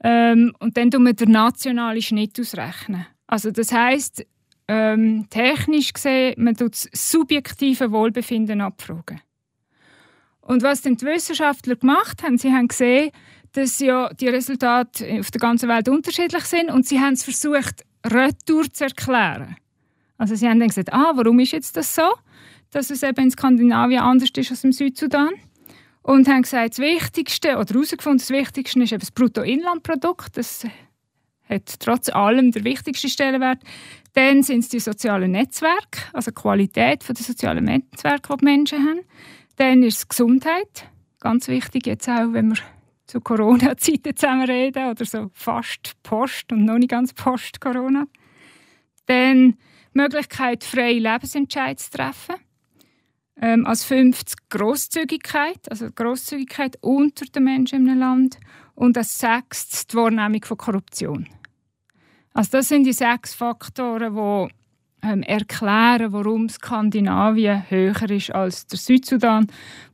Ähm, und dann tun wir den nationalen Schnitt ausrechnen. Also das heisst, ähm, technisch gesehen, man tut das subjektive Wohlbefinden abfragen. Und was dann die Wissenschaftler gemacht haben, sie haben gesehen, dass ja die Resultate auf der ganzen Welt unterschiedlich sind und sie haben es versucht, retour zu erklären. Also sie haben dann gesagt, ah, warum ist jetzt das so, dass es eben in Skandinavien anders ist als im Südsudan? Und haben gesagt, das Wichtigste, oder herausgefunden, das Wichtigste ist eben das Bruttoinlandprodukt. Das hat trotz allem der wichtigste Stellenwert. Dann sind es die sozialen Netzwerke, also die Qualität der sozialen Netzwerke, die die Menschen haben. Dann ist es Gesundheit, ganz wichtig jetzt auch, wenn wir zu Corona-Zeiten zusammen reden oder so fast Post und noch nicht ganz Post-Corona. Dann die Möglichkeit, freie Lebensentscheidungen zu treffen. Ähm, als fünftes Grosszügigkeit, also Grosszügigkeit unter den Menschen im Land. Und als sechstes die Wahrnehmung von Korruption. Also das sind die sechs Faktoren, die ähm, erklären, warum Skandinavien höher ist als der Südsudan,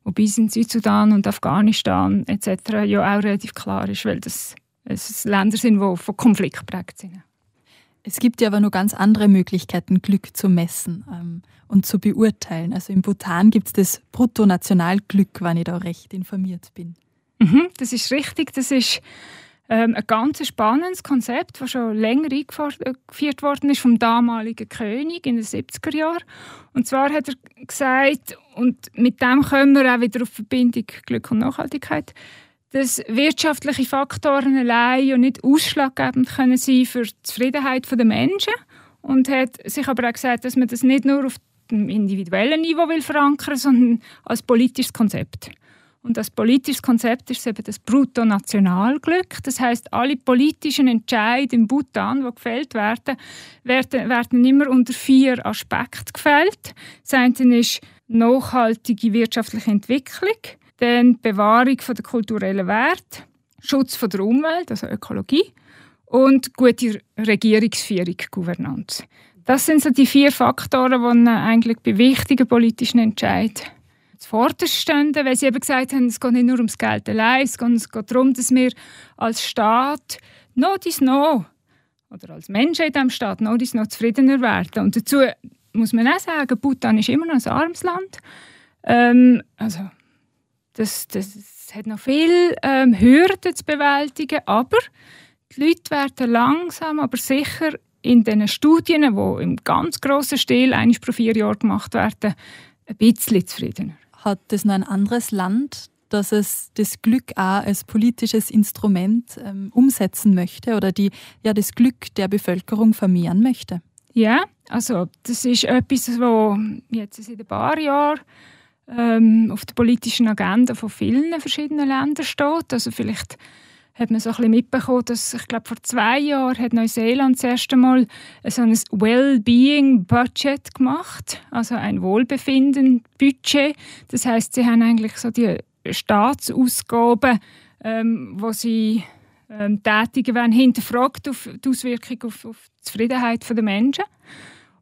wobei es in Südsudan und Afghanistan etc. ja auch relativ klar ist, weil das, das Länder sind, die von Konflikt geprägt sind. Es gibt ja aber noch ganz andere Möglichkeiten, Glück zu messen ähm, und zu beurteilen. Also im Bhutan gibt es das Bruttonationalglück, wenn ich da recht informiert bin. Mhm, das ist richtig. Das ist ähm, ein ganz spannendes Konzept, das schon länger eingeführt worden ist vom damaligen König in den 70er Jahren. Und zwar hat er gesagt, und mit dem kommen wir auch wieder auf Verbindung Glück und Nachhaltigkeit, dass wirtschaftliche Faktoren allein ja nicht ausschlaggebend können sein für die Zufriedenheit der Menschen und hat sich aber auch gesagt, dass man das nicht nur auf dem individuellen Niveau will verankern, sondern als politisches Konzept. Und das politische Konzept ist eben das Bruttonationalglück. Das heißt, alle politischen Entscheidungen im Bhutan, die gefällt werden, werden, werden immer unter vier Aspekten gefällt. Das eine ist nachhaltige wirtschaftliche Entwicklung, dann Bewahrung der kulturellen Werte, Schutz der Umwelt, also Ökologie, und gute Regierungsführung, Gouvernance. Das sind so die vier Faktoren, die eigentlich bei wichtigen politischen Entscheidungen zuvorderst stehen, weil sie eben gesagt haben, es geht nicht nur ums Geld allein, es geht, darum, dass wir als Staat dies noch oder als Menschen in diesem Staat dies noch zufriedener werden. Und dazu muss man auch sagen, Bhutan ist immer noch ein armes Land. Ähm, also das, das hat noch viel ähm, Hürden zu bewältigen, aber die Leute werden langsam, aber sicher in den Studien, die im ganz grossen Stil eines pro vier Jahren gemacht werden, ein bisschen zufriedener. Hat das noch ein anderes Land, dass es das Glück auch als politisches Instrument ähm, umsetzen möchte oder die, ja, das Glück der Bevölkerung vermehren möchte? Ja, also das ist etwas, was jetzt seit ein paar Jahren ähm, auf der politischen Agenda von vielen verschiedenen Ländern steht. Also vielleicht hat man so ein bisschen mitbekommen, dass ich glaube vor zwei Jahren hat Neuseeland das erste Mal so ein Wellbeing-Budget gemacht, also ein Wohlbefinden-Budget. Das heißt, sie haben eigentlich so die Staatsausgaben, ähm, wo sie ähm, tätigen werden, hinterfragt auf die Auswirkung auf, auf die Zufriedenheit der Menschen.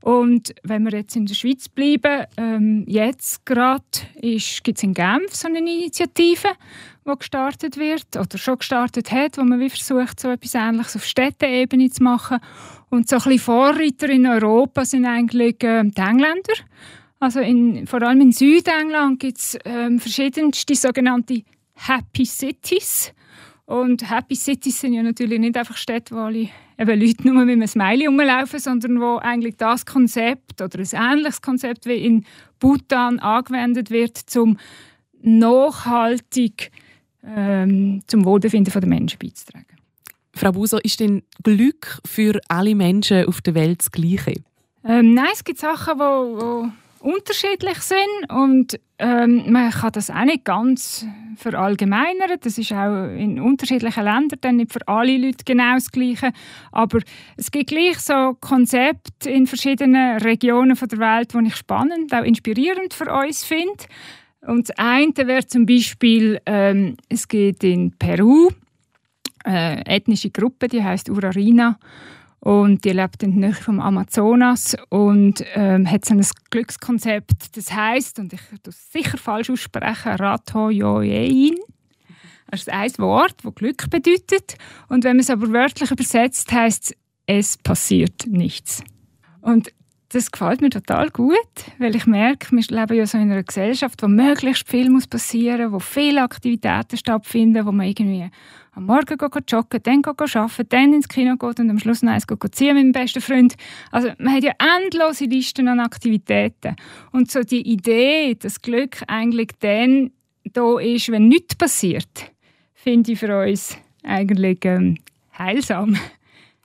Und wenn wir jetzt in der Schweiz bleiben, ähm, jetzt gerade gibt es in Genf so eine Initiative, die gestartet wird oder schon gestartet hat, wo man wie versucht, so etwas Ähnliches auf Städteebene zu machen. Und so ein bisschen Vorreiter in Europa sind eigentlich äh, die Engländer. Also in, vor allem in Südengland gibt es ähm, verschiedenste sogenannte Happy Cities. Und Happy Cities sind ja natürlich nicht einfach Städte, wo alle eben Leute nur mit einem Smiley rumlaufen, sondern wo eigentlich das Konzept oder ein ähnliches Konzept wie in Bhutan angewendet wird, um nachhaltig ähm, zum Wohlbefinden der Menschen beizutragen. Frau Buser, ist denn Glück für alle Menschen auf der Welt das Gleiche? Ähm, nein, es gibt Sachen, die unterschiedlich sind und ähm, man kann das auch nicht ganz verallgemeinern. Das ist auch in unterschiedlichen Ländern dann nicht für alle Leute genau das Gleiche. Aber es gibt gleich so Konzepte in verschiedenen Regionen der Welt, die ich spannend, auch inspirierend für uns finde. Und das eine wäre zum Beispiel, ähm, es geht in Peru eine äh, ethnische Gruppe, die heißt Urarina und die lebt in der Nähe vom Amazonas und ähm, hat so ein Glückskonzept, das heißt und ich das sicher falsch aussprechen, Ratoyoein. Das ist ein Wort, das Glück bedeutet. Und wenn man es aber wörtlich übersetzt, heißt es, es passiert nichts. Und das gefällt mir total gut, weil ich merke, wir leben ja so in einer Gesellschaft, wo möglichst viel muss passieren, wo viele Aktivitäten stattfinden, wo man irgendwie am Morgen geht joggen, dann geht arbeiten, dann ins Kino geht und am Schluss noch eins geht ziehen mit dem besten Freund. Also man hat ja endlose Listen an Aktivitäten. Und so die Idee, dass Glück eigentlich dann da ist, wenn nichts passiert, finde ich für uns eigentlich ähm, heilsam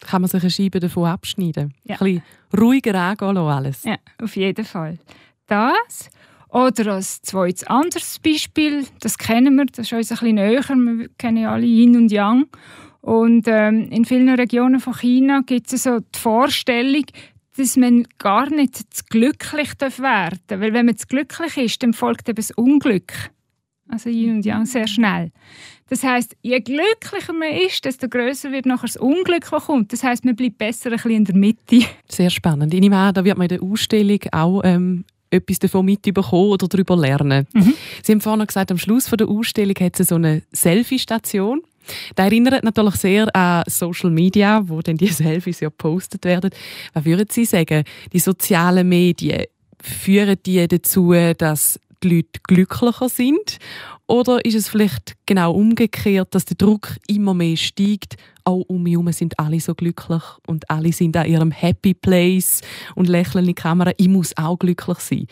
kann man sich eine Scheibe davon abschneiden. Ja. Ein bisschen ruhiger angehen alles. Ja, auf jeden Fall. Das. Oder als zweites anderes Beispiel, das kennen wir, das ist uns ein bisschen näher, wir kennen ja alle Yin und Yang. Und ähm, in vielen Regionen von China gibt es so die Vorstellung, dass man gar nicht zu glücklich werden darf. Weil wenn man zu glücklich ist, dann folgt eben das Unglück. Also Yin und Yang sehr schnell. Das heißt, je glücklicher man ist, desto größer wird nachher das Unglück, das kommt. Das heißt, man bleibt besser ein bisschen in der Mitte. Sehr spannend. Ich nehme an, da wird man in der Ausstellung auch ähm, etwas davon mitbekommen oder darüber lernen. Mhm. Sie haben vorhin gesagt, am Schluss der Ausstellung hat es so eine Selfie-Station. Das erinnert natürlich sehr an Social Media, wo dann die Selfies ja gepostet werden. Was würden Sie sagen? Die sozialen Medien, führen die dazu, dass die Leute glücklicher sind? Oder ist es vielleicht genau umgekehrt, dass der Druck immer mehr steigt? Auch um mich herum sind alle so glücklich und alle sind an ihrem Happy Place und lächeln in die Kamera. Ich muss auch glücklich sein.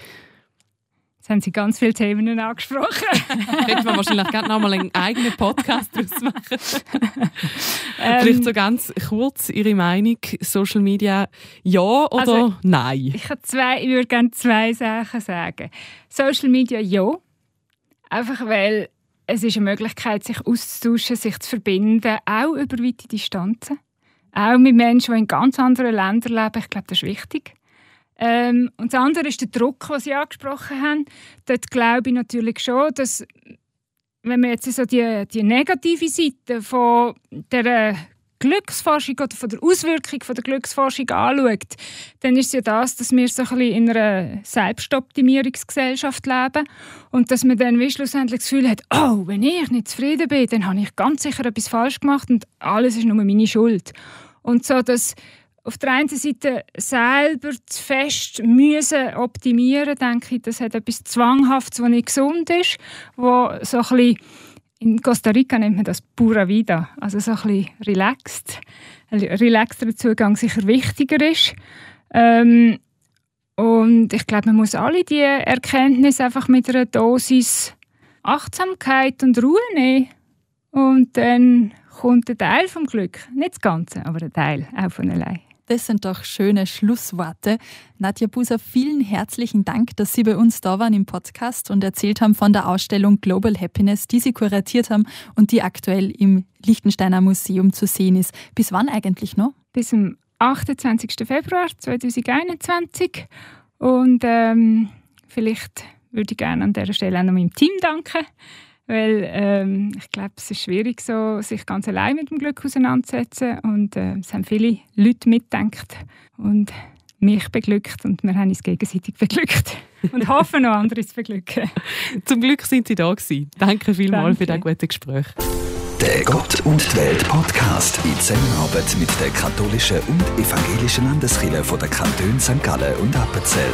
Jetzt haben Sie ganz viele Themen angesprochen. Hätten wir wahrscheinlich gerne noch mal einen eigenen Podcast daraus machen. ähm, Vielleicht so ganz kurz Ihre Meinung, Social Media ja oder also, nein? Ich, zwei, ich würde gerne zwei Sachen sagen. Social Media ja, einfach weil es ist eine Möglichkeit, sich auszutauschen, sich zu verbinden, auch über weite Distanzen. Auch mit Menschen, die in ganz anderen Ländern leben. Ich glaube, das ist wichtig. Ähm, und das andere ist der Druck, den Sie angesprochen haben. Dort glaube ich natürlich schon, dass wenn man jetzt so die, die negative Seite von der Glücksforschung oder von der Auswirkung von der Glücksforschung anschaut, dann ist es ja das, dass wir so ein bisschen in einer Selbstoptimierungsgesellschaft leben und dass man dann wie schlussendlich das Gefühl hat, oh, wenn ich nicht zufrieden bin, dann habe ich ganz sicher etwas falsch gemacht und alles ist nur meine Schuld. Und so das auf der einen Seite selber zu fest müssen optimieren, denke ich, das hat etwas Zwanghaftes, was nicht gesund ist, wo so ein bisschen in Costa Rica nennt man das Pura Vida, also so ein bisschen relaxed. Ein relaxter Zugang sicher wichtiger ist. Ähm, und ich glaube, man muss alle diese Erkenntnisse einfach mit einer Dosis Achtsamkeit und Ruhe nehmen. Und dann kommt ein Teil vom Glück. Nicht das Ganze, aber ein Teil, auch von allein. Das sind doch schöne Schlussworte. Nadja Buser, vielen herzlichen Dank, dass Sie bei uns da waren im Podcast und erzählt haben von der Ausstellung Global Happiness, die Sie kuratiert haben und die aktuell im Liechtensteiner Museum zu sehen ist. Bis wann eigentlich noch? Bis zum 28. Februar 2021. Und ähm, vielleicht würde ich gerne an dieser Stelle auch noch meinem Team danken weil ähm, ich glaube, es ist schwierig, so, sich ganz allein mit dem Glück auseinanderzusetzen. Und äh, es haben viele Leute mitgedacht und mich beglückt und wir haben uns gegenseitig beglückt und hoffen noch andere zu beglücken. Zum Glück sind Sie da gewesen. Danke vielmals für das gute Gespräch. Der Gott und die Welt Podcast in Zusammenarbeit mit der katholischen und evangelischen Landeskirche von der Kantone St. Gallen und Appenzell.